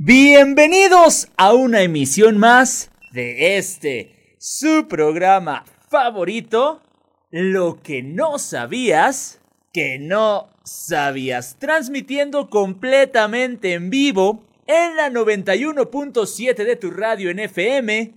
Bienvenidos a una emisión más de este, su programa favorito, Lo que no sabías, que no sabías, transmitiendo completamente en vivo en la 91.7 de tu radio en FM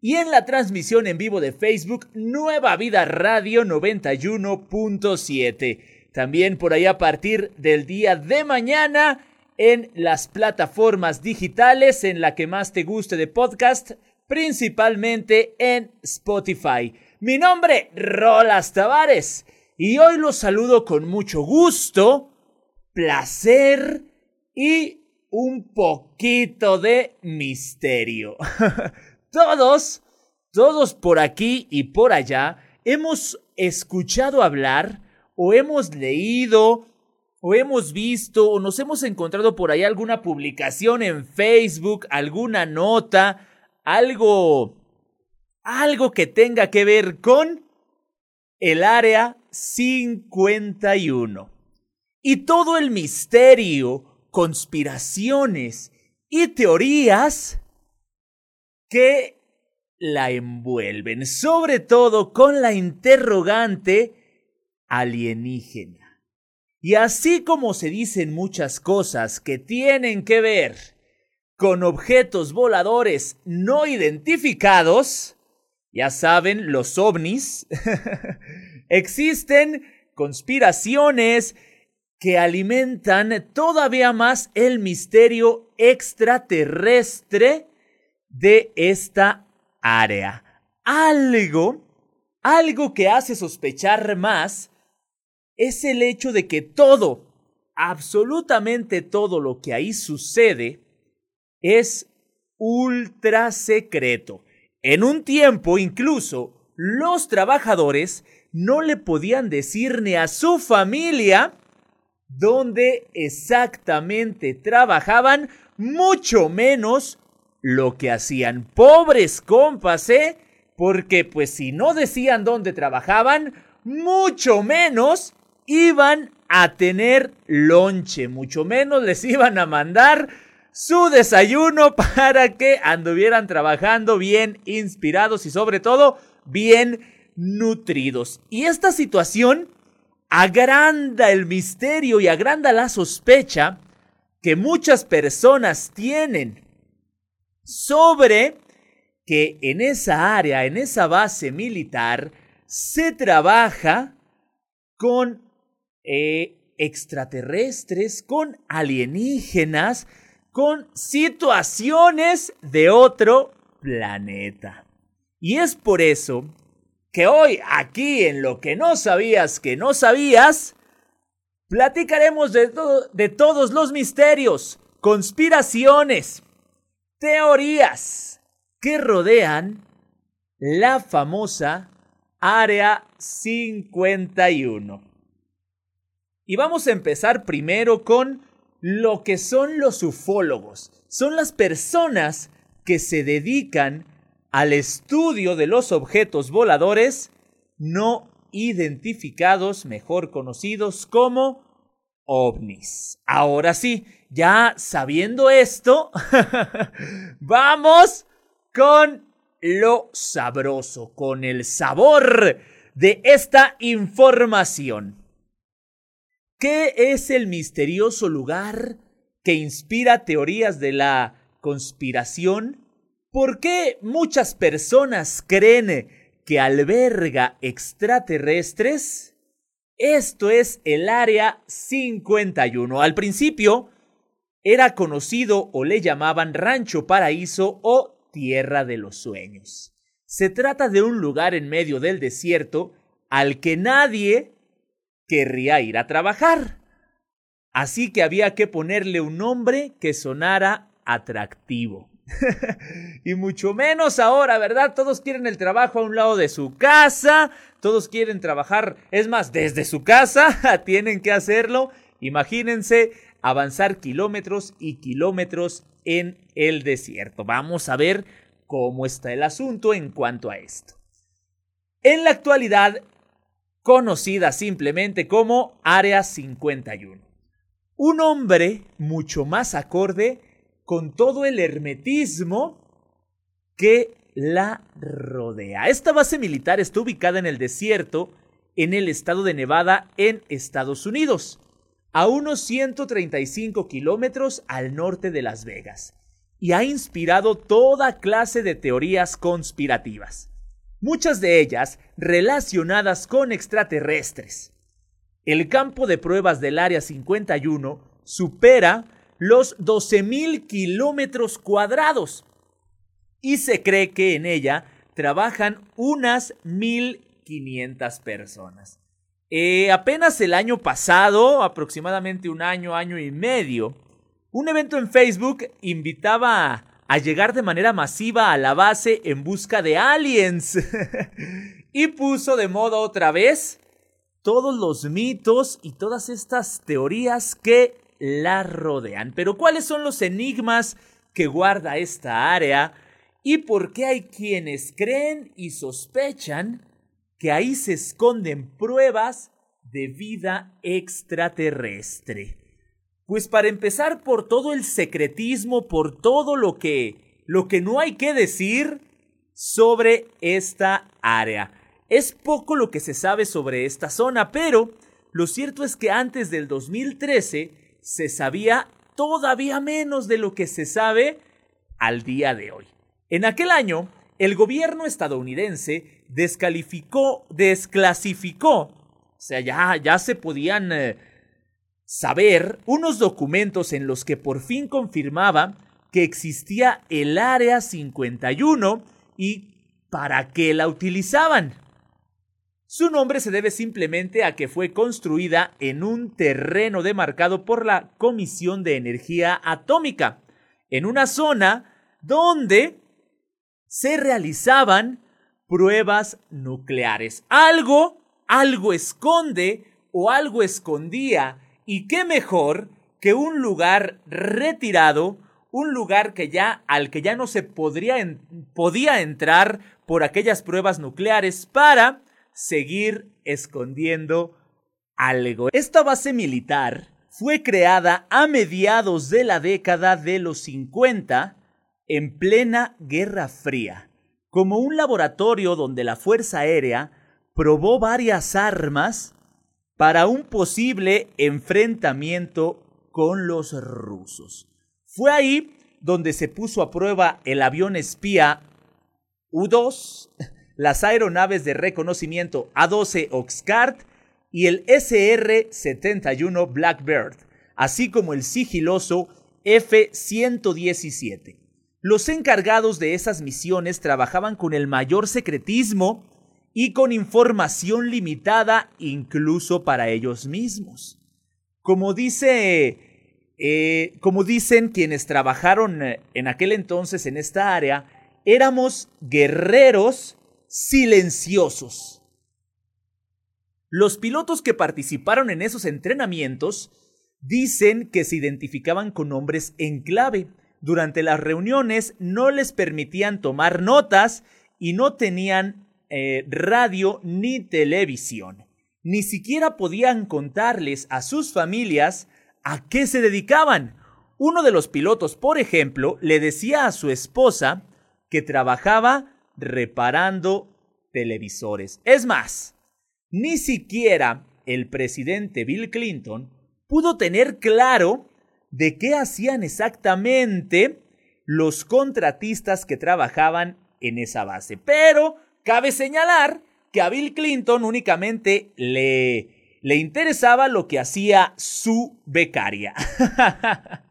y en la transmisión en vivo de Facebook Nueva Vida Radio 91.7. También por ahí a partir del día de mañana en las plataformas digitales en la que más te guste de podcast, principalmente en Spotify. Mi nombre, Rolas Tavares, y hoy los saludo con mucho gusto, placer y un poquito de misterio. todos, todos por aquí y por allá hemos escuchado hablar o hemos leído o hemos visto o nos hemos encontrado por ahí alguna publicación en Facebook, alguna nota, algo algo que tenga que ver con el área 51. Y todo el misterio, conspiraciones y teorías que la envuelven, sobre todo con la interrogante alienígena. Y así como se dicen muchas cosas que tienen que ver con objetos voladores no identificados, ya saben, los ovnis, existen conspiraciones que alimentan todavía más el misterio extraterrestre de esta área. Algo, algo que hace sospechar más es el hecho de que todo, absolutamente todo lo que ahí sucede, es ultra secreto. En un tiempo incluso los trabajadores no le podían decir ni a su familia dónde exactamente trabajaban, mucho menos lo que hacían. Pobres compas, ¿eh? Porque pues si no decían dónde trabajaban, mucho menos iban a tener lonche, mucho menos les iban a mandar su desayuno para que anduvieran trabajando bien inspirados y sobre todo bien nutridos. Y esta situación agranda el misterio y agranda la sospecha que muchas personas tienen sobre que en esa área, en esa base militar, se trabaja con eh, extraterrestres, con alienígenas, con situaciones de otro planeta. Y es por eso que hoy aquí en lo que no sabías que no sabías, platicaremos de, de todos los misterios, conspiraciones, teorías que rodean la famosa Área 51. Y vamos a empezar primero con lo que son los ufólogos. Son las personas que se dedican al estudio de los objetos voladores no identificados, mejor conocidos como ovnis. Ahora sí, ya sabiendo esto, vamos con lo sabroso, con el sabor de esta información. ¿Qué es el misterioso lugar que inspira teorías de la conspiración? ¿Por qué muchas personas creen que alberga extraterrestres? Esto es el Área 51. Al principio era conocido o le llamaban Rancho Paraíso o Tierra de los Sueños. Se trata de un lugar en medio del desierto al que nadie querría ir a trabajar. Así que había que ponerle un nombre que sonara atractivo. y mucho menos ahora, ¿verdad? Todos quieren el trabajo a un lado de su casa, todos quieren trabajar, es más, desde su casa tienen que hacerlo. Imagínense avanzar kilómetros y kilómetros en el desierto. Vamos a ver cómo está el asunto en cuanto a esto. En la actualidad, conocida simplemente como Área 51. Un hombre mucho más acorde con todo el hermetismo que la rodea. Esta base militar está ubicada en el desierto en el estado de Nevada en Estados Unidos, a unos 135 kilómetros al norte de Las Vegas, y ha inspirado toda clase de teorías conspirativas, muchas de ellas relacionadas con extraterrestres. El campo de pruebas del Área 51 supera los 12.000 kilómetros cuadrados y se cree que en ella trabajan unas 1.500 personas. Eh, apenas el año pasado, aproximadamente un año, año y medio, un evento en Facebook invitaba a, llegar de manera masiva a la base en busca de aliens y puso de moda otra vez todos los mitos y todas estas teorías que la rodean. Pero ¿cuáles son los enigmas que guarda esta área? ¿Y por qué hay quienes creen y sospechan que ahí se esconden pruebas de vida extraterrestre? Pues para empezar por todo el secretismo, por todo lo que lo que no hay que decir sobre esta área. Es poco lo que se sabe sobre esta zona, pero lo cierto es que antes del 2013 se sabía todavía menos de lo que se sabe al día de hoy. En aquel año, el gobierno estadounidense descalificó, desclasificó, o sea, ya, ya se podían eh, saber unos documentos en los que por fin confirmaba que existía el Área 51 y para qué la utilizaban. Su nombre se debe simplemente a que fue construida en un terreno demarcado por la Comisión de Energía Atómica, en una zona donde se realizaban pruebas nucleares. Algo, algo esconde o algo escondía. Y qué mejor que un lugar retirado, un lugar que ya al que ya no se podría podía entrar por aquellas pruebas nucleares para seguir escondiendo algo. Esta base militar fue creada a mediados de la década de los 50 en plena Guerra Fría, como un laboratorio donde la Fuerza Aérea probó varias armas para un posible enfrentamiento con los rusos. Fue ahí donde se puso a prueba el avión espía U-2, las aeronaves de reconocimiento A-12 Oxcart y el SR-71 Blackbird, así como el sigiloso F-117. Los encargados de esas misiones trabajaban con el mayor secretismo y con información limitada incluso para ellos mismos. Como dice, eh, como dicen quienes trabajaron eh, en aquel entonces en esta área, éramos guerreros silenciosos. Los pilotos que participaron en esos entrenamientos dicen que se identificaban con nombres en clave, durante las reuniones no les permitían tomar notas y no tenían eh, radio ni televisión. Ni siquiera podían contarles a sus familias a qué se dedicaban. Uno de los pilotos, por ejemplo, le decía a su esposa que trabajaba reparando televisores. Es más, ni siquiera el presidente Bill Clinton pudo tener claro de qué hacían exactamente los contratistas que trabajaban en esa base. Pero cabe señalar que a Bill Clinton únicamente le, le interesaba lo que hacía su becaria.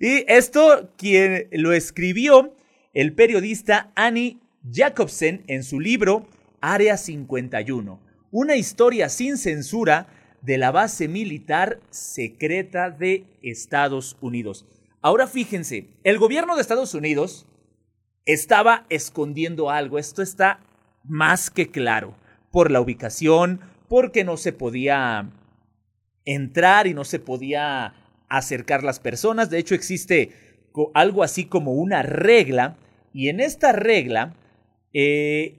y esto quien lo escribió el periodista Annie Jacobsen en su libro Área 51, una historia sin censura de la base militar secreta de Estados Unidos. Ahora fíjense, el gobierno de Estados Unidos estaba escondiendo algo, esto está más que claro, por la ubicación, porque no se podía entrar y no se podía acercar las personas, de hecho existe algo así como una regla, y en esta regla, eh,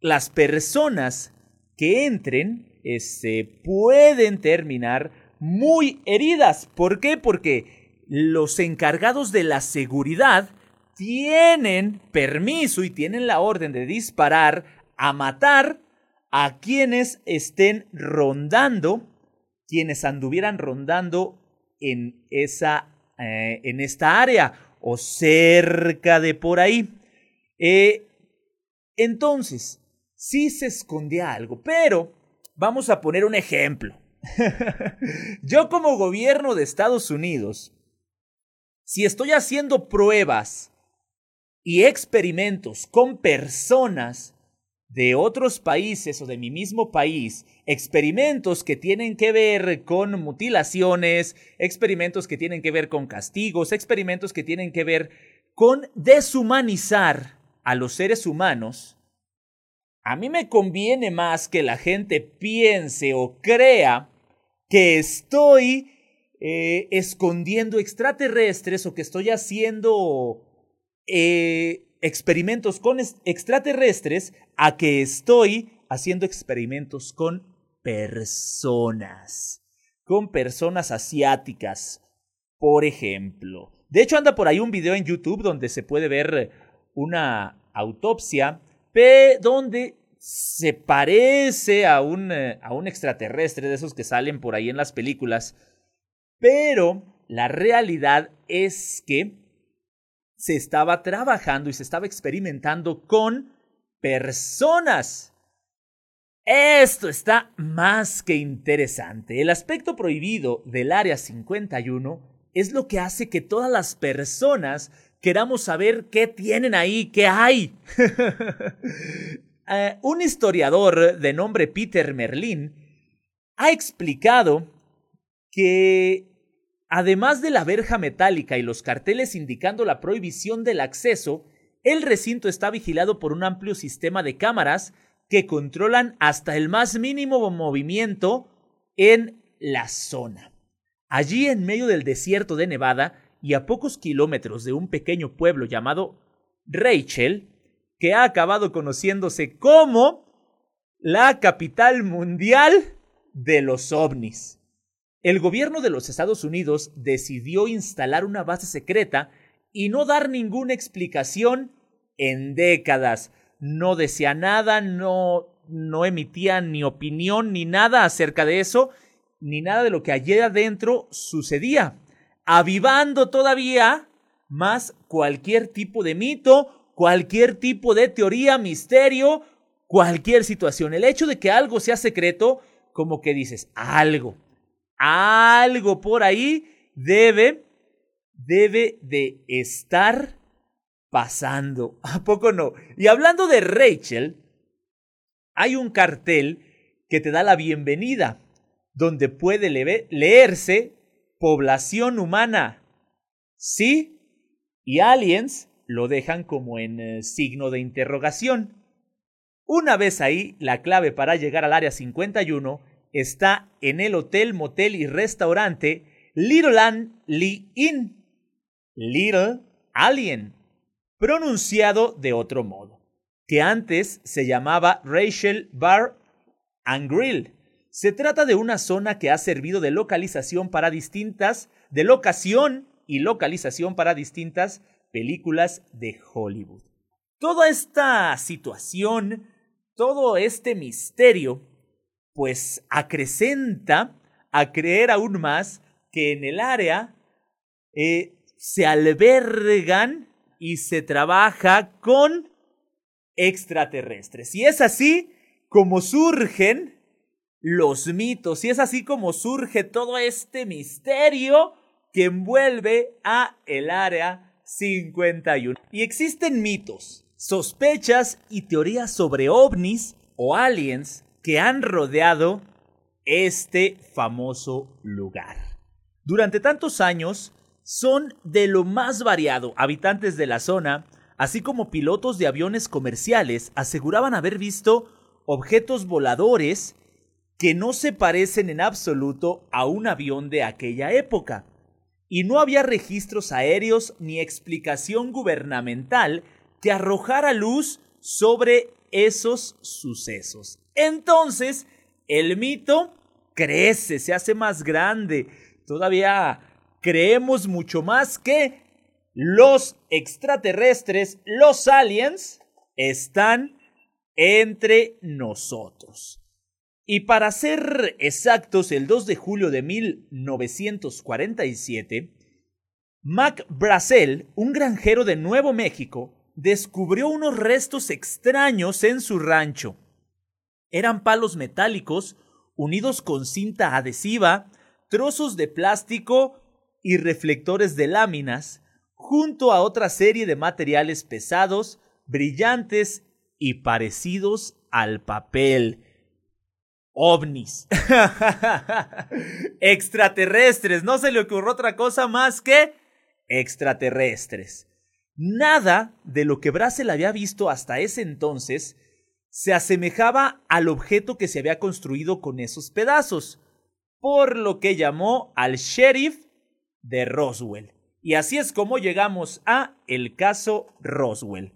las personas que entren este, pueden terminar muy heridas. ¿Por qué? Porque los encargados de la seguridad tienen permiso y tienen la orden de disparar a matar a quienes estén rondando, quienes anduvieran rondando en esa eh, en esta área o cerca de por ahí. Eh, entonces, sí se escondía algo, pero vamos a poner un ejemplo. Yo como gobierno de Estados Unidos, si estoy haciendo pruebas y experimentos con personas de otros países o de mi mismo país, experimentos que tienen que ver con mutilaciones, experimentos que tienen que ver con castigos, experimentos que tienen que ver con deshumanizar a los seres humanos, a mí me conviene más que la gente piense o crea que estoy eh, escondiendo extraterrestres o que estoy haciendo eh, experimentos con extraterrestres a que estoy haciendo experimentos con personas, con personas asiáticas, por ejemplo. De hecho, anda por ahí un video en YouTube donde se puede ver una autopsia, donde se parece a un, a un extraterrestre de esos que salen por ahí en las películas, pero la realidad es que se estaba trabajando y se estaba experimentando con personas. Esto está más que interesante. El aspecto prohibido del Área 51 es lo que hace que todas las personas queramos saber qué tienen ahí, qué hay. Eh, un historiador de nombre Peter Merlin ha explicado que Además de la verja metálica y los carteles indicando la prohibición del acceso, el recinto está vigilado por un amplio sistema de cámaras que controlan hasta el más mínimo movimiento en la zona. Allí en medio del desierto de Nevada y a pocos kilómetros de un pequeño pueblo llamado Rachel, que ha acabado conociéndose como la capital mundial de los ovnis. El gobierno de los Estados Unidos decidió instalar una base secreta y no dar ninguna explicación en décadas. No decía nada, no, no emitía ni opinión ni nada acerca de eso, ni nada de lo que allí adentro sucedía, avivando todavía más cualquier tipo de mito, cualquier tipo de teoría, misterio, cualquier situación. El hecho de que algo sea secreto, como que dices, algo, algo por ahí debe, debe de estar pasando. ¿A poco no? Y hablando de Rachel, hay un cartel que te da la bienvenida, donde puede leerse población humana. Sí, y aliens lo dejan como en eh, signo de interrogación. Una vez ahí, la clave para llegar al área 51 está en el hotel, motel y restaurante Little An Lee Inn. Little Alien, pronunciado de otro modo, que antes se llamaba Rachel Bar and Grill. Se trata de una zona que ha servido de localización para distintas, de locación y localización para distintas películas de Hollywood. Toda esta situación, todo este misterio pues acrecenta a creer aún más que en el área eh, se albergan y se trabaja con extraterrestres. Y es así como surgen los mitos, y es así como surge todo este misterio que envuelve a el área 51. Y existen mitos, sospechas y teorías sobre ovnis o aliens que han rodeado este famoso lugar. Durante tantos años son de lo más variado. Habitantes de la zona, así como pilotos de aviones comerciales, aseguraban haber visto objetos voladores que no se parecen en absoluto a un avión de aquella época. Y no había registros aéreos ni explicación gubernamental que arrojara luz sobre esos sucesos. Entonces, el mito crece, se hace más grande. Todavía creemos mucho más que los extraterrestres, los aliens, están entre nosotros. Y para ser exactos, el 2 de julio de 1947, Mac Brazel, un granjero de Nuevo México, descubrió unos restos extraños en su rancho. Eran palos metálicos unidos con cinta adhesiva, trozos de plástico y reflectores de láminas, junto a otra serie de materiales pesados, brillantes y parecidos al papel. ovnis. Extraterrestres. No se le ocurrió otra cosa más que extraterrestres. Nada de lo que Brazel había visto hasta ese entonces se asemejaba al objeto que se había construido con esos pedazos, por lo que llamó al sheriff de Roswell. Y así es como llegamos a el caso Roswell.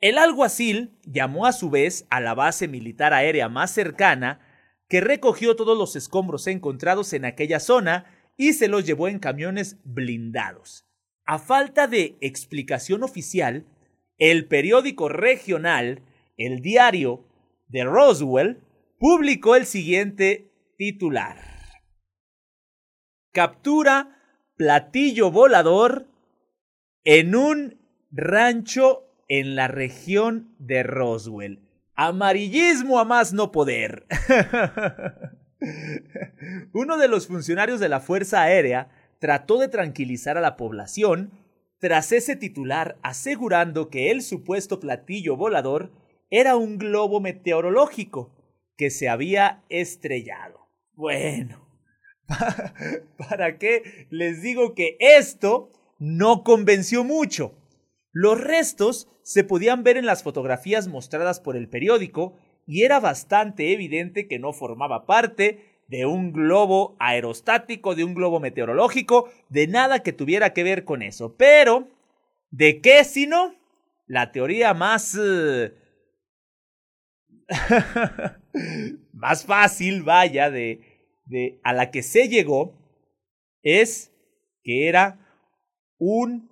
El alguacil llamó a su vez a la base militar aérea más cercana, que recogió todos los escombros encontrados en aquella zona y se los llevó en camiones blindados. A falta de explicación oficial, el periódico regional, el diario de Roswell, publicó el siguiente titular. Captura platillo volador en un rancho en la región de Roswell. Amarillismo a más no poder. Uno de los funcionarios de la Fuerza Aérea trató de tranquilizar a la población tras ese titular asegurando que el supuesto platillo volador era un globo meteorológico que se había estrellado. Bueno, ¿para qué les digo que esto no convenció mucho? Los restos se podían ver en las fotografías mostradas por el periódico y era bastante evidente que no formaba parte de un globo aerostático, de un globo meteorológico, de nada que tuviera que ver con eso. Pero, ¿de qué sino? La teoría más... Eh, más fácil, vaya, de, de a la que se llegó es que era un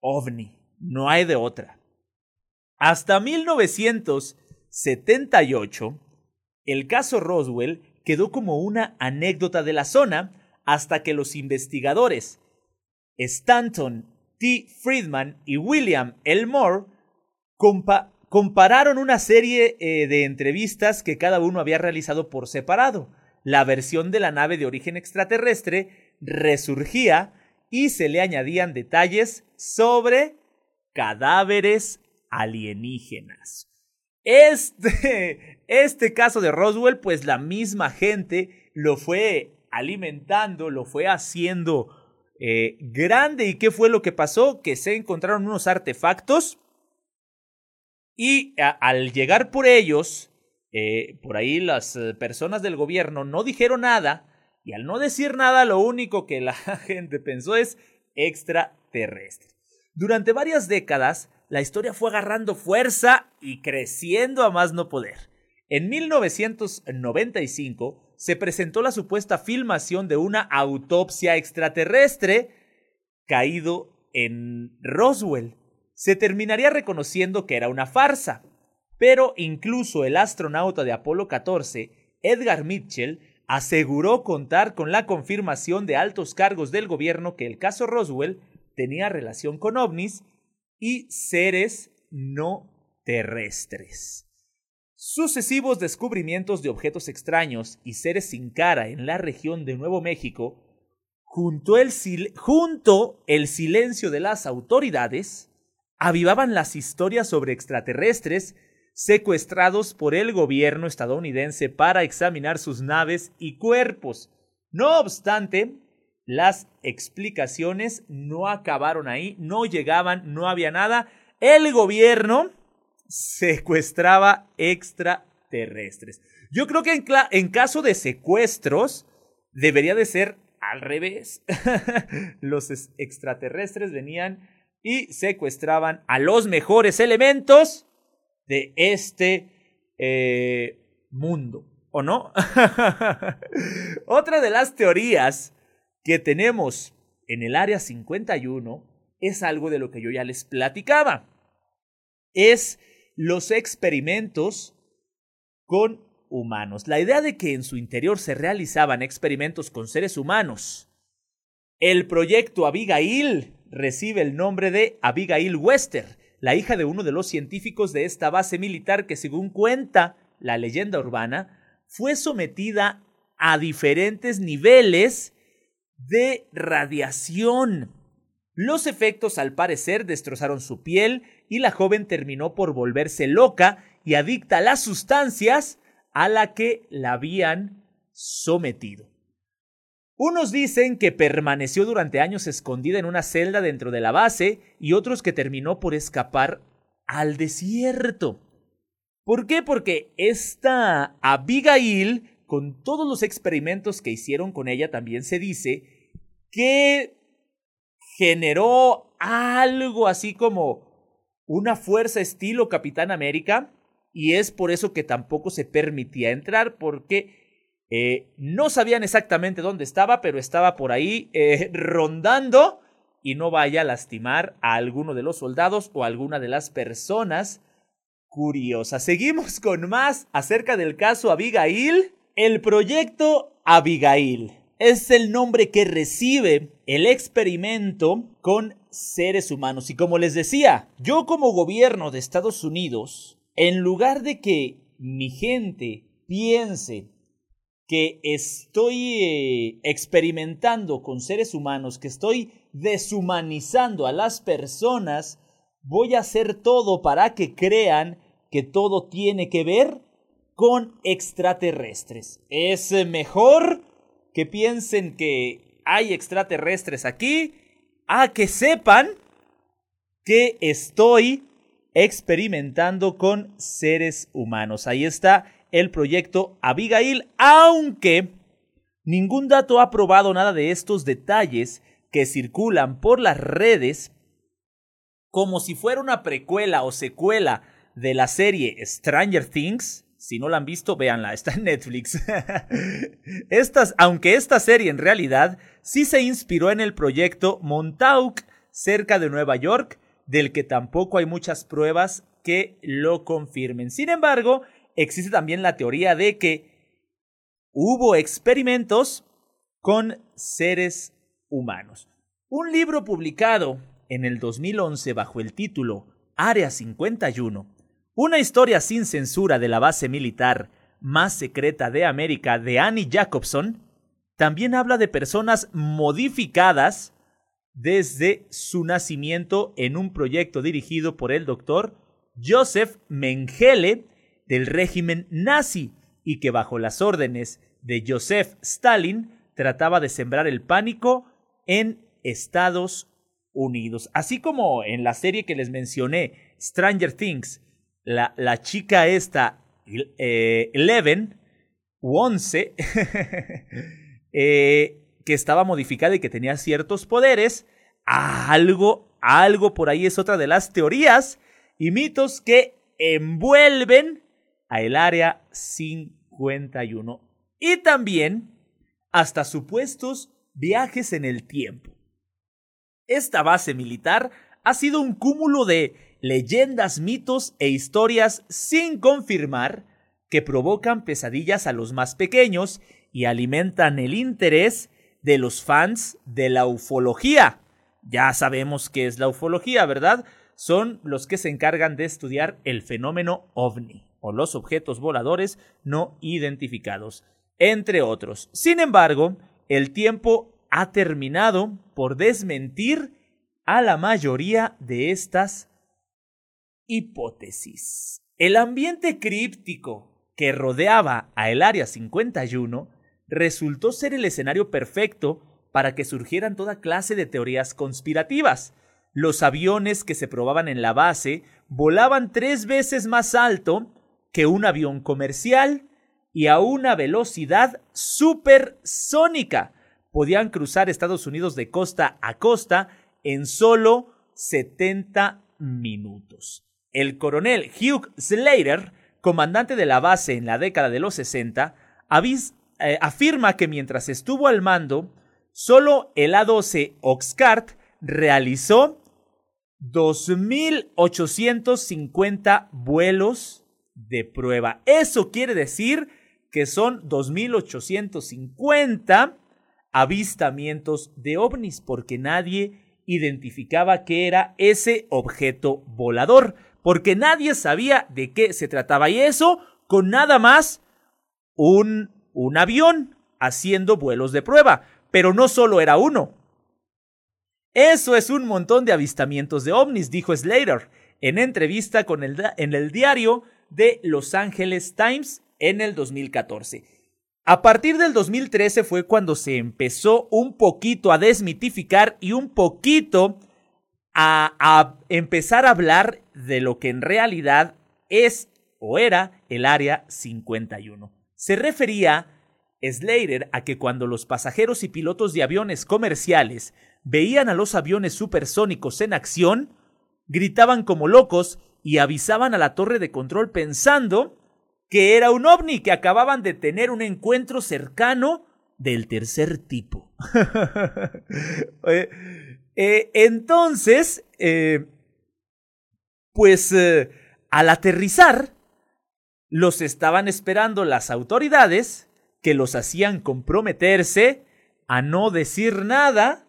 ovni. No hay de otra. Hasta 1978, el caso Roswell quedó como una anécdota de la zona hasta que los investigadores Stanton T. Friedman y William Elmore compararon una serie eh, de entrevistas que cada uno había realizado por separado. La versión de la nave de origen extraterrestre resurgía y se le añadían detalles sobre cadáveres alienígenas. Este, este caso de Roswell, pues la misma gente lo fue alimentando, lo fue haciendo eh, grande. ¿Y qué fue lo que pasó? Que se encontraron unos artefactos y al llegar por ellos, eh, por ahí las eh, personas del gobierno no dijeron nada y al no decir nada lo único que la gente pensó es extraterrestre. Durante varias décadas, la historia fue agarrando fuerza y creciendo a más no poder. En 1995 se presentó la supuesta filmación de una autopsia extraterrestre caído en Roswell. Se terminaría reconociendo que era una farsa, pero incluso el astronauta de Apolo 14, Edgar Mitchell, aseguró contar con la confirmación de altos cargos del gobierno que el caso Roswell tenía relación con ovnis y seres no terrestres. Sucesivos descubrimientos de objetos extraños y seres sin cara en la región de Nuevo México, junto el, junto el silencio de las autoridades, avivaban las historias sobre extraterrestres secuestrados por el gobierno estadounidense para examinar sus naves y cuerpos. No obstante, las explicaciones no acabaron ahí, no llegaban, no había nada. El gobierno secuestraba extraterrestres. Yo creo que en, caso de secuestros debería de ser al revés. los extraterrestres venían y secuestraban a los mejores elementos de este eh, mundo, ¿o no? Otra de las teorías que tenemos en el Área 51 es algo de lo que yo ya les platicaba. Es los experimentos con humanos. La idea de que en su interior se realizaban experimentos con seres humanos. El proyecto Abigail recibe el nombre de Abigail Wester, la hija de uno de los científicos de esta base militar que, según cuenta la leyenda urbana, fue sometida a diferentes niveles de radiación. Los efectos al parecer destrozaron su piel y la joven terminó por volverse loca y adicta a las sustancias a la que la habían sometido. Unos dicen que permaneció durante años escondida en una celda dentro de la base y otros que terminó por escapar al desierto. ¿Por qué? Porque esta Abigail, con todos los experimentos que hicieron con ella, también se dice que generó algo así como una fuerza estilo Capitán América y es por eso que tampoco se permitía entrar porque eh, no sabían exactamente dónde estaba, pero estaba por ahí eh, rondando y no vaya a lastimar a alguno de los soldados o a alguna de las personas curiosas. Seguimos con más acerca del caso Abigail. El proyecto Abigail es el nombre que recibe el experimento con seres humanos. Y como les decía, yo como gobierno de Estados Unidos en lugar de que mi gente piense que estoy eh, experimentando con seres humanos, que estoy deshumanizando a las personas, voy a hacer todo para que crean que todo tiene que ver con extraterrestres. Es mejor que piensen que hay extraterrestres aquí a que sepan que estoy experimentando con seres humanos. Ahí está el proyecto Abigail, aunque ningún dato ha probado nada de estos detalles que circulan por las redes como si fuera una precuela o secuela de la serie Stranger Things. Si no la han visto, véanla, está en Netflix. Estas, aunque esta serie en realidad sí se inspiró en el proyecto Montauk cerca de Nueva York, del que tampoco hay muchas pruebas que lo confirmen. Sin embargo, existe también la teoría de que hubo experimentos con seres humanos. Un libro publicado en el 2011 bajo el título Área 51, una historia sin censura de la base militar más secreta de América de Annie Jacobson, también habla de personas modificadas desde su nacimiento en un proyecto dirigido por el doctor Joseph Mengele del régimen nazi y que bajo las órdenes de Joseph Stalin trataba de sembrar el pánico en Estados Unidos. Así como en la serie que les mencioné, Stranger Things, la, la chica esta, eh, Eleven, Once, eh, que estaba modificada y que tenía ciertos poderes, algo, algo por ahí es otra de las teorías y mitos que envuelven a el área 51 y también hasta supuestos viajes en el tiempo. Esta base militar ha sido un cúmulo de leyendas, mitos e historias sin confirmar que provocan pesadillas a los más pequeños y alimentan el interés de los fans de la ufología. Ya sabemos qué es la ufología, ¿verdad? Son los que se encargan de estudiar el fenómeno ovni o los objetos voladores no identificados, entre otros. Sin embargo, el tiempo ha terminado por desmentir a la mayoría de estas hipótesis. El ambiente críptico que rodeaba a el Área 51 resultó ser el escenario perfecto para que surgieran toda clase de teorías conspirativas. Los aviones que se probaban en la base volaban tres veces más alto que un avión comercial y a una velocidad supersónica. Podían cruzar Estados Unidos de costa a costa en solo 70 minutos. El coronel Hugh Slater, comandante de la base en la década de los 60, eh, afirma que mientras estuvo al mando, Solo el A12 Oxcart realizó 2.850 vuelos de prueba. Eso quiere decir que son 2.850 avistamientos de ovnis porque nadie identificaba qué era ese objeto volador, porque nadie sabía de qué se trataba y eso con nada más un, un avión haciendo vuelos de prueba, pero no solo era uno. Eso es un montón de avistamientos de ovnis, dijo Slater en entrevista con el, en el diario de Los Angeles Times en el 2014. A partir del 2013 fue cuando se empezó un poquito a desmitificar y un poquito a, empezar a hablar de lo que en realidad es o era el Área 51. Se refería Slater a que cuando los pasajeros y pilotos de aviones comerciales veían a los aviones supersónicos en acción, gritaban como locos y avisaban a la torre de control pensando que era un ovni, que acababan de tener un encuentro cercano del tercer tipo. eh, entonces, eh, pues eh, al aterrizar, los estaban esperando las autoridades que los hacían comprometerse a no decir nada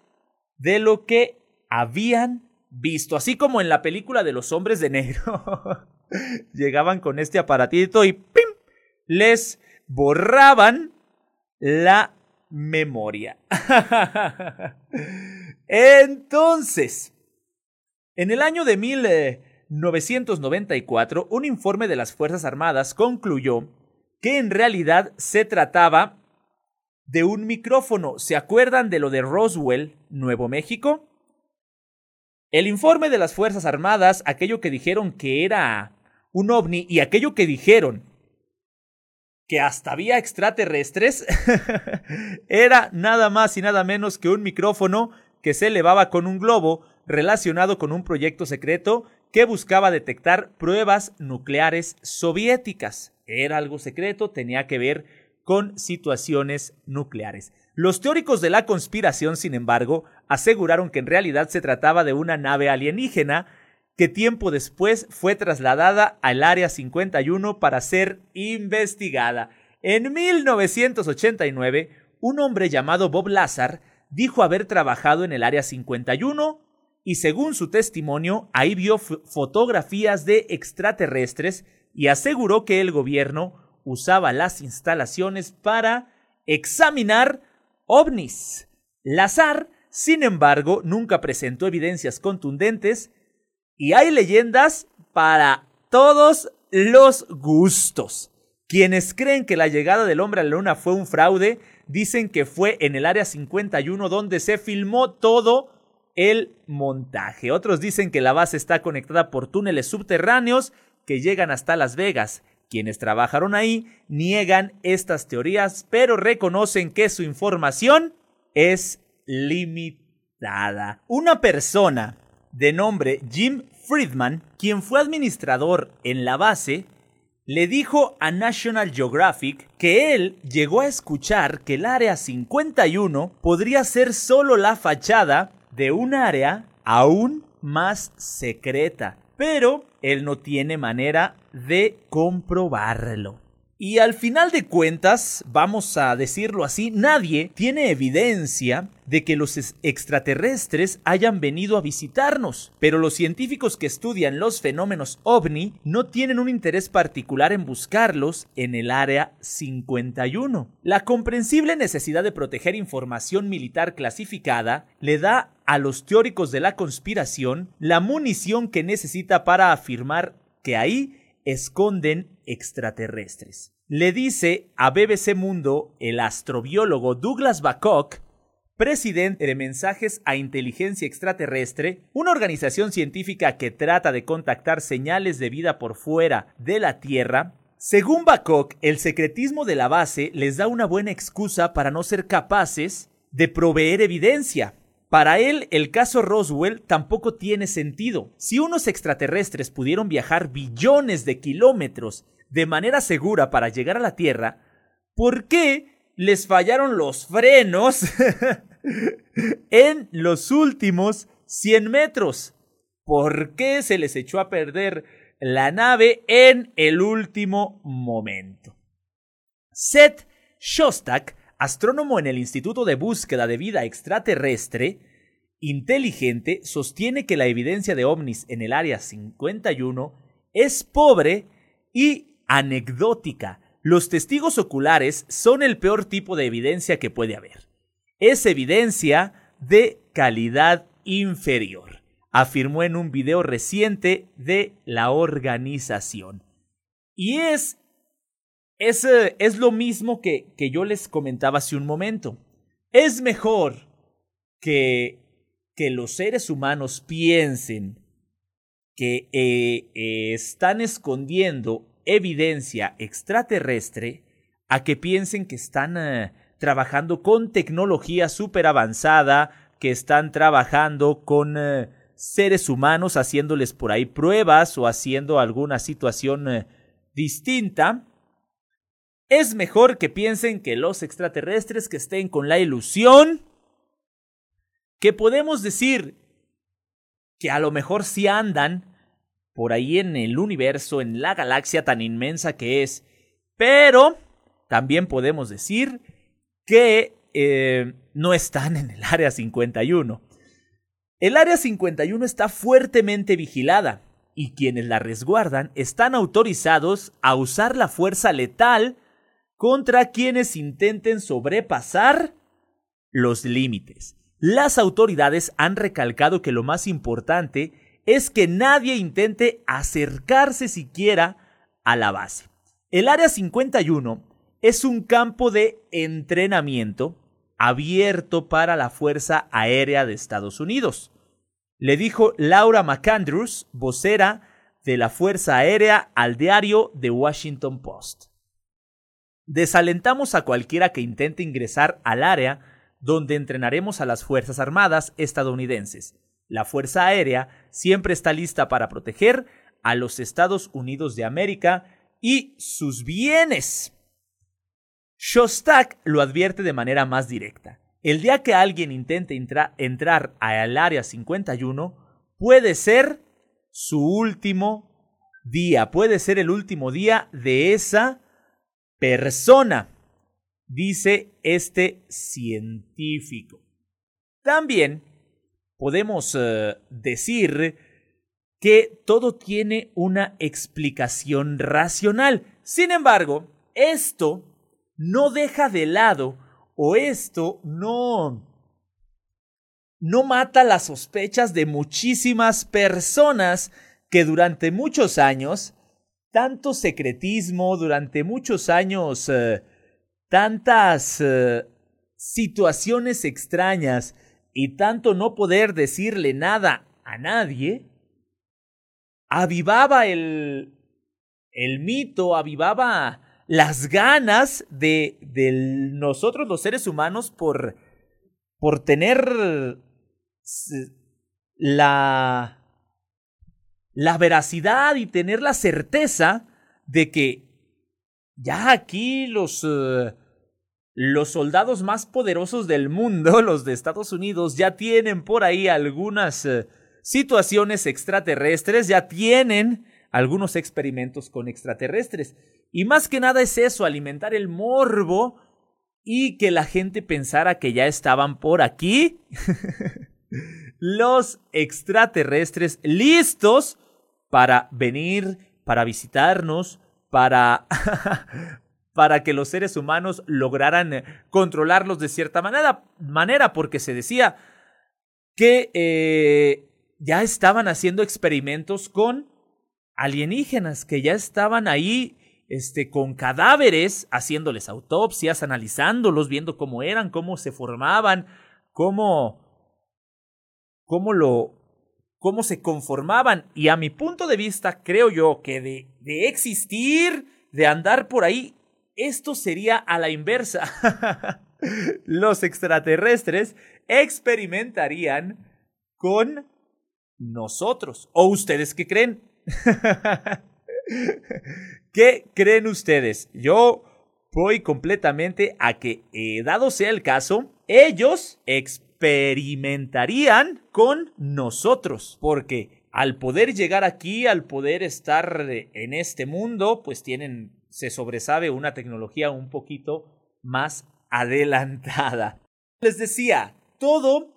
de lo que habían visto, así como en la película de los hombres de negro. Llegaban con este aparatito y ¡pim! les borraban la memoria. Entonces, en el año de 1994, un informe de las Fuerzas Armadas concluyó que en realidad se trataba de un micrófono. ¿Se acuerdan de lo de Roswell, Nuevo México? El informe de las Fuerzas Armadas, aquello que dijeron que era un ovni y aquello que dijeron que hasta había extraterrestres, era nada más y nada menos que un micrófono que se elevaba con un globo relacionado con un proyecto secreto que buscaba detectar pruebas nucleares soviéticas era algo secreto, tenía que ver con situaciones nucleares. Los teóricos de la conspiración, sin embargo, aseguraron que en realidad se trataba de una nave alienígena que tiempo después fue trasladada al Área 51 para ser investigada. En 1989, un hombre llamado Bob Lazar dijo haber trabajado en el Área 51 y según su testimonio, ahí vio fotografías de extraterrestres y aseguró que el gobierno usaba las instalaciones para examinar ovnis. Lazar, sin embargo, nunca presentó evidencias contundentes y hay leyendas para todos los gustos. Quienes creen que la llegada del hombre a la luna fue un fraude, dicen que fue en el área 51 donde se filmó todo el montaje. Otros dicen que la base está conectada por túneles subterráneos que llegan hasta Las Vegas. Quienes trabajaron ahí niegan estas teorías, pero reconocen que su información es limitada. Una persona de nombre Jim Friedman, quien fue administrador en la base, le dijo a National Geographic que él llegó a escuchar que el Área 51 podría ser solo la fachada de un área aún más secreta. Pero él no tiene manera de comprobarlo. Y al final de cuentas, vamos a decirlo así, nadie tiene evidencia de que los extraterrestres hayan venido a visitarnos, pero los científicos que estudian los fenómenos ovni no tienen un interés particular en buscarlos en el área 51. La comprensible necesidad de proteger información militar clasificada le da a los teóricos de la conspiración la munición que necesita para afirmar que ahí esconden extraterrestres. Le dice a BBC Mundo el astrobiólogo Douglas Bacock, presidente de Mensajes a Inteligencia Extraterrestre, una organización científica que trata de contactar señales de vida por fuera de la Tierra, según Bacock, el secretismo de la base les da una buena excusa para no ser capaces de proveer evidencia. Para él, el caso Roswell tampoco tiene sentido. Si unos extraterrestres pudieron viajar billones de kilómetros de manera segura para llegar a la Tierra, ¿por qué les fallaron los frenos en los últimos 100 metros. ¿Por qué se les echó a perder la nave en el último momento? Seth Shostak, astrónomo en el Instituto de Búsqueda de Vida Extraterrestre, inteligente, sostiene que la evidencia de ovnis en el Área 51 es pobre y anecdótica. Los testigos oculares son el peor tipo de evidencia que puede haber. Es evidencia de calidad inferior, afirmó en un video reciente de la organización. Y es, es, eh, es lo mismo que, que yo les comentaba hace un momento. Es mejor que que los seres humanos piensen que eh, eh, están escondiendo evidencia extraterrestre a que piensen que están eh, trabajando con tecnología súper avanzada, que están trabajando con seres humanos haciéndoles por ahí pruebas o haciendo alguna situación distinta. Es mejor que piensen que los extraterrestres que estén con la ilusión que podemos decir que a lo mejor sí andan por ahí en el universo, en la galaxia tan inmensa que es, pero también podemos decir que eh, no están en el Área 51. El Área 51 está fuertemente vigilada y quienes la resguardan están autorizados a usar la fuerza letal contra quienes intenten sobrepasar los límites. Las autoridades han recalcado que lo más importante es que nadie intente acercarse siquiera a la base. El Área 51 es un campo de entrenamiento abierto para la Fuerza Aérea de Estados Unidos. Le dijo Laura McAndrews, vocera de la Fuerza Aérea, al diario The Washington Post. Desalentamos a cualquiera que intente ingresar al área donde entrenaremos a las Fuerzas Armadas estadounidenses. La Fuerza Aérea siempre está lista para proteger a los Estados Unidos de América y sus bienes. Shostak lo advierte de manera más directa. El día que alguien intente entrar al Área 51 puede ser su último día, puede ser el último día de esa persona dice este científico. También podemos eh, decir que todo tiene una explicación racional. Sin embargo, esto no deja de lado o esto no no mata las sospechas de muchísimas personas que durante muchos años, tanto secretismo, durante muchos años eh, tantas eh, situaciones extrañas y tanto no poder decirle nada a nadie, avivaba el, el mito, avivaba las ganas de, de nosotros los seres humanos por, por tener la, la veracidad y tener la certeza de que ya aquí los, eh, los soldados más poderosos del mundo, los de Estados Unidos, ya tienen por ahí algunas eh, situaciones extraterrestres, ya tienen algunos experimentos con extraterrestres. Y más que nada es eso, alimentar el morbo y que la gente pensara que ya estaban por aquí los extraterrestres listos para venir, para visitarnos, para para que los seres humanos lograran eh, controlarlos de cierta manera, manera porque se decía que eh, ya estaban haciendo experimentos con alienígenas, que ya estaban ahí este, con cadáveres, haciéndoles autopsias, analizándolos, viendo cómo eran, cómo se formaban, cómo, cómo lo, cómo se conformaban. Y a mi punto de vista, creo yo que de, de existir, de andar por ahí, esto sería a la inversa. Los extraterrestres experimentarían con nosotros. ¿O ustedes qué creen? ¿Qué creen ustedes? Yo voy completamente a que, eh, dado sea el caso, ellos experimentarían con nosotros, porque al poder llegar aquí, al poder estar en este mundo, pues tienen, se sobresabe una tecnología un poquito más adelantada. Les decía, todo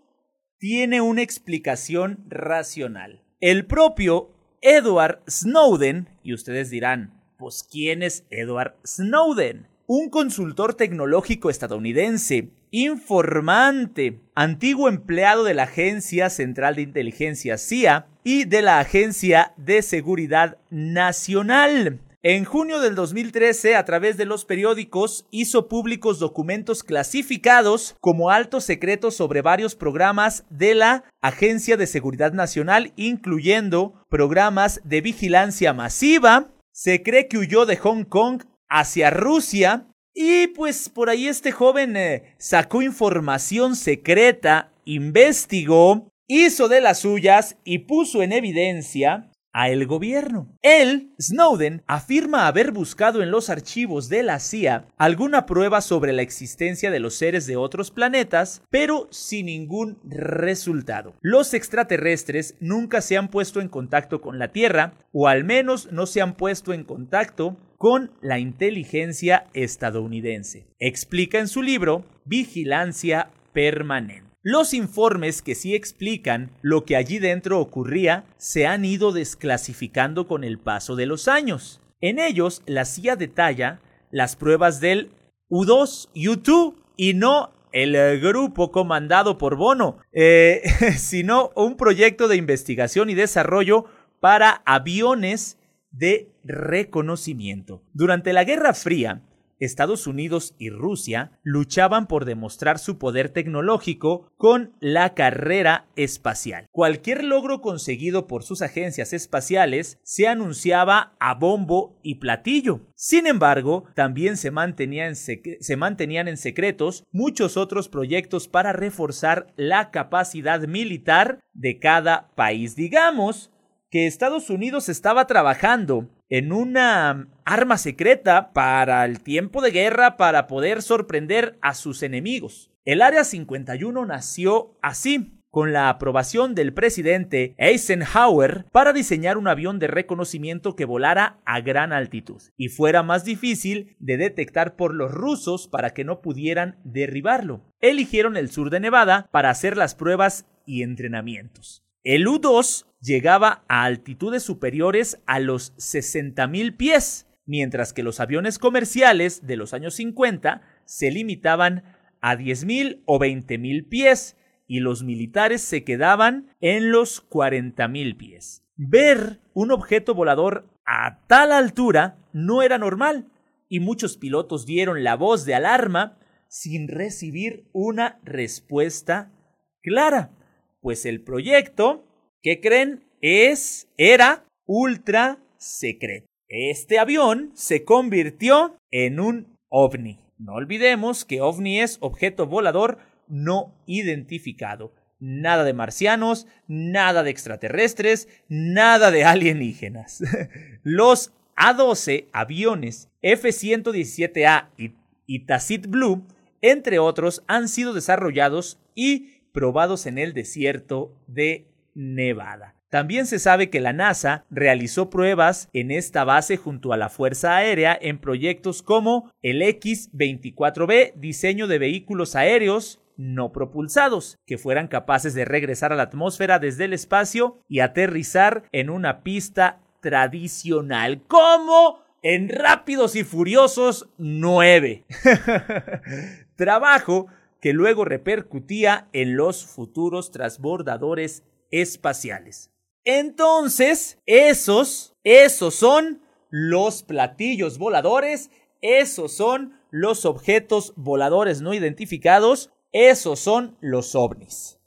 tiene una explicación racional. El propio Edward Snowden, y ustedes dirán, pues ¿quién es Edward Snowden? Un consultor tecnológico estadounidense, informante, antiguo empleado de la Agencia Central de Inteligencia CIA y de la Agencia de Seguridad Nacional. En junio del 2013, a través de los periódicos, hizo públicos documentos clasificados como altos secretos sobre varios programas de la Agencia de Seguridad Nacional, incluyendo programas de vigilancia masiva. Se cree que huyó de Hong Kong hacia Rusia y pues por ahí este joven eh, sacó información secreta, investigó, hizo de las suyas y puso en evidencia a el gobierno. Él, Snowden, afirma haber buscado en los archivos de la CIA alguna prueba sobre la existencia de los seres de otros planetas, pero sin ningún resultado. Los extraterrestres nunca se han puesto en contacto con la Tierra, o al menos no se han puesto en contacto con la inteligencia estadounidense. Explica en su libro Vigilancia Permanente. Los informes que sí explican lo que allí dentro ocurría se han ido desclasificando con el paso de los años. En ellos, la CIA detalla las pruebas del U2, U2 y no el grupo comandado por Bono, eh, sino un proyecto de investigación y desarrollo para aviones de reconocimiento. Durante la Guerra Fría, Estados Unidos y Rusia luchaban por demostrar su poder tecnológico con la carrera espacial. Cualquier logro conseguido por sus agencias espaciales se anunciaba a bombo y platillo. Sin embargo, también se, mantenían en secretos muchos otros proyectos para reforzar la capacidad militar de cada país. Digamos que Estados Unidos estaba trabajando en una arma secreta para el tiempo de guerra para poder sorprender a sus enemigos. El Área 51 nació así, con la aprobación del presidente Eisenhower para diseñar un avión de reconocimiento que volara a gran altitud y fuera más difícil de detectar por los rusos para que no pudieran derribarlo. Eligieron el sur de Nevada para hacer las pruebas y entrenamientos. El U-2 llegaba a altitudes superiores a los 60.000 pies, mientras que los aviones comerciales de los años 50 se limitaban a 10.000 o 20.000 pies y los militares se quedaban en los 40.000 pies. Ver un objeto volador a tal altura no era normal y muchos pilotos dieron la voz de alarma sin recibir una respuesta clara, pues el proyecto ¿Qué creen? Es, era ultra secreto. Este avión se convirtió en un ovni. No olvidemos que ovni es objeto volador no identificado. Nada de marcianos, nada de extraterrestres, nada de alienígenas. Los A-12 aviones F-117A y, y Tacit Blue, entre otros, han sido desarrollados y probados en el desierto de Nevada. También se sabe que la NASA realizó pruebas en esta base junto a la Fuerza Aérea en proyectos como el X-24B, diseño de vehículos aéreos no propulsados, que fueran capaces de regresar a la atmósfera desde el espacio y aterrizar en una pista tradicional, como en Rápidos y Furiosos 9. Trabajo que luego repercutía en los futuros transbordadores espaciales. Entonces, esos, esos son los platillos voladores, esos son los objetos voladores no identificados, esos son los ovnis.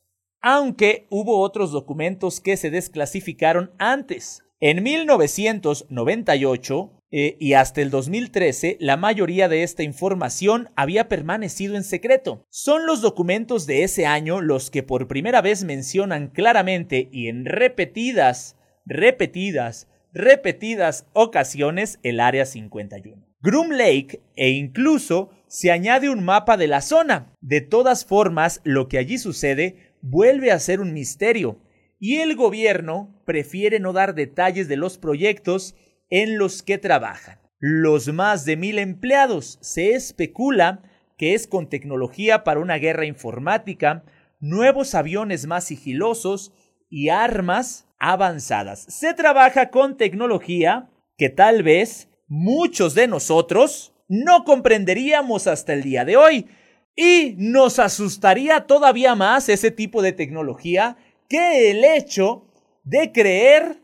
Aunque hubo otros documentos que se desclasificaron antes. En 1998, eh, y hasta el 2013 la mayoría de esta información había permanecido en secreto. Son los documentos de ese año los que por primera vez mencionan claramente y en repetidas, repetidas, repetidas ocasiones el Área 51. Groom Lake e incluso se añade un mapa de la zona. De todas formas, lo que allí sucede vuelve a ser un misterio y el gobierno prefiere no dar detalles de los proyectos en los que trabajan. Los más de mil empleados se especula que es con tecnología para una guerra informática, nuevos aviones más sigilosos y armas avanzadas. Se trabaja con tecnología que tal vez muchos de nosotros no comprenderíamos hasta el día de hoy. Y nos asustaría todavía más ese tipo de tecnología que el hecho de creer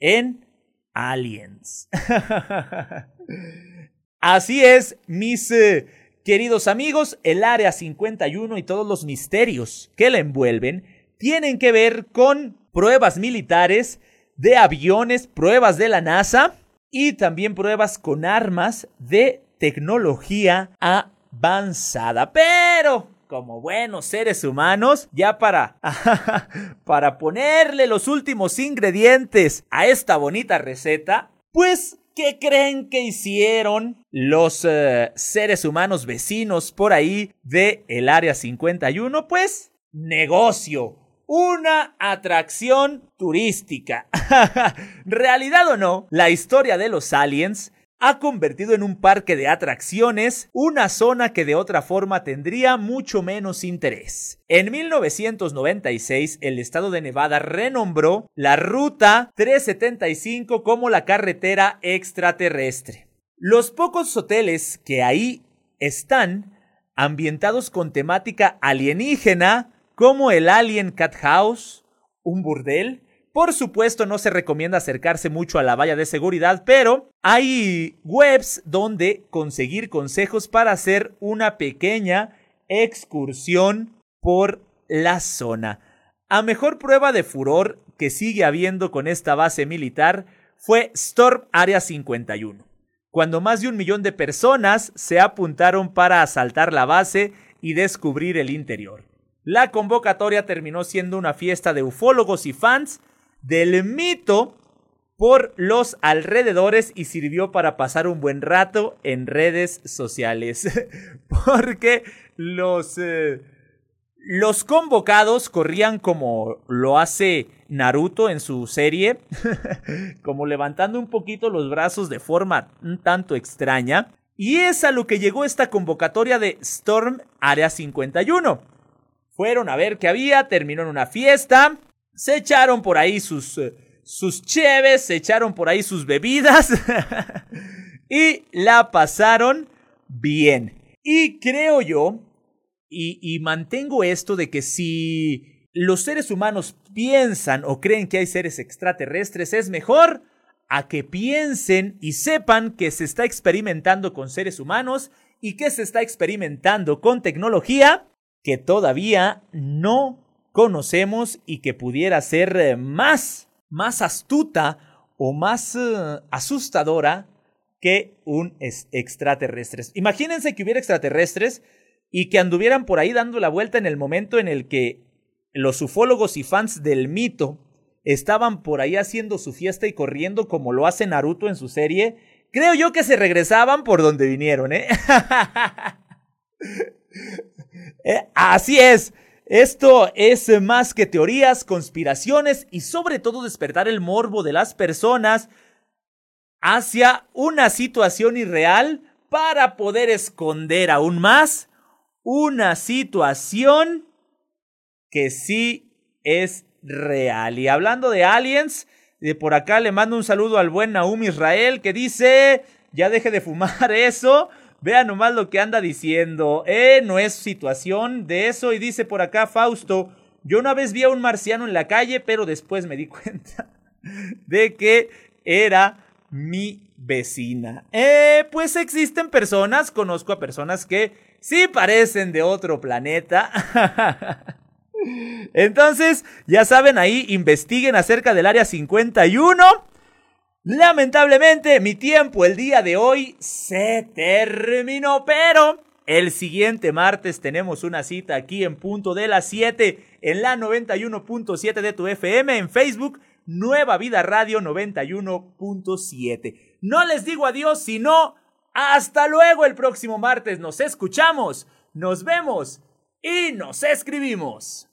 en aliens. Así es, mis eh, queridos amigos, el Área 51 y todos los misterios que la envuelven tienen que ver con pruebas militares de aviones, pruebas de la NASA y también pruebas con armas de tecnología avanzada. Pero como buenos seres humanos, ya para para ponerle los últimos ingredientes a esta bonita receta, pues ¿qué creen que hicieron los eh, seres humanos vecinos por ahí de el área 51? Pues negocio una atracción turística. Realidad o no, la historia de los aliens ha convertido en un parque de atracciones una zona que de otra forma tendría mucho menos interés. En 1996, el estado de Nevada renombró la Ruta 375 como la carretera extraterrestre. Los pocos hoteles que ahí están, ambientados con temática alienígena, como el Alien Cat House, un burdel, por supuesto, no se recomienda acercarse mucho a la valla de seguridad, pero hay webs donde conseguir consejos para hacer una pequeña excursión por la zona. A mejor prueba de furor que sigue habiendo con esta base militar fue Storm Area 51, cuando más de un millón de personas se apuntaron para asaltar la base y descubrir el interior. La convocatoria terminó siendo una fiesta de ufólogos y fans del mito por los alrededores y sirvió para pasar un buen rato en redes sociales. Porque los, eh, los convocados corrían como lo hace Naruto en su serie, como levantando un poquito los brazos de forma un tanto extraña. Y es a lo que llegó esta convocatoria de Storm Area 51. Fueron a ver qué había, terminó en una fiesta, se echaron por ahí sus, eh, sus cheves, se echaron por ahí sus bebidas y la pasaron bien. Y creo yo, y, y mantengo esto de que si los seres humanos piensan o creen que hay seres extraterrestres, es mejor a que piensen y sepan que se está experimentando con seres humanos y que se está experimentando con tecnología que todavía no conocemos y que pudiera ser eh, más, más astuta o más eh, asustadora que un extraterrestre. Imagínense que hubiera extraterrestres y que anduvieran por ahí dando la vuelta en el momento en el que los ufólogos y fans del mito estaban por ahí haciendo su fiesta y corriendo como lo hace Naruto en su serie. Creo yo que se regresaban por donde vinieron, ¿eh? eh así es. Esto es más que teorías, conspiraciones y sobre todo despertar el morbo de las personas hacia una situación irreal para poder esconder aún más una situación que sí es real. Y hablando de aliens, de por acá le mando un saludo al buen Naum Israel que dice, ya deje de fumar eso, Vean nomás lo que anda diciendo. Eh, no es situación de eso. Y dice por acá Fausto, yo una vez vi a un marciano en la calle, pero después me di cuenta de que era mi vecina. Eh, pues existen personas, conozco a personas que sí parecen de otro planeta. Entonces, ya saben, ahí investiguen acerca del área 51 Lamentablemente, mi tiempo el día de hoy se terminó, pero el siguiente martes tenemos una cita aquí en punto de las 7 en la 91.7 de tu FM en Facebook, Nueva Vida Radio 91.7. No les digo adiós, sino Hasta luego el próximo martes. Nos escuchamos, nos vemos y nos escribimos.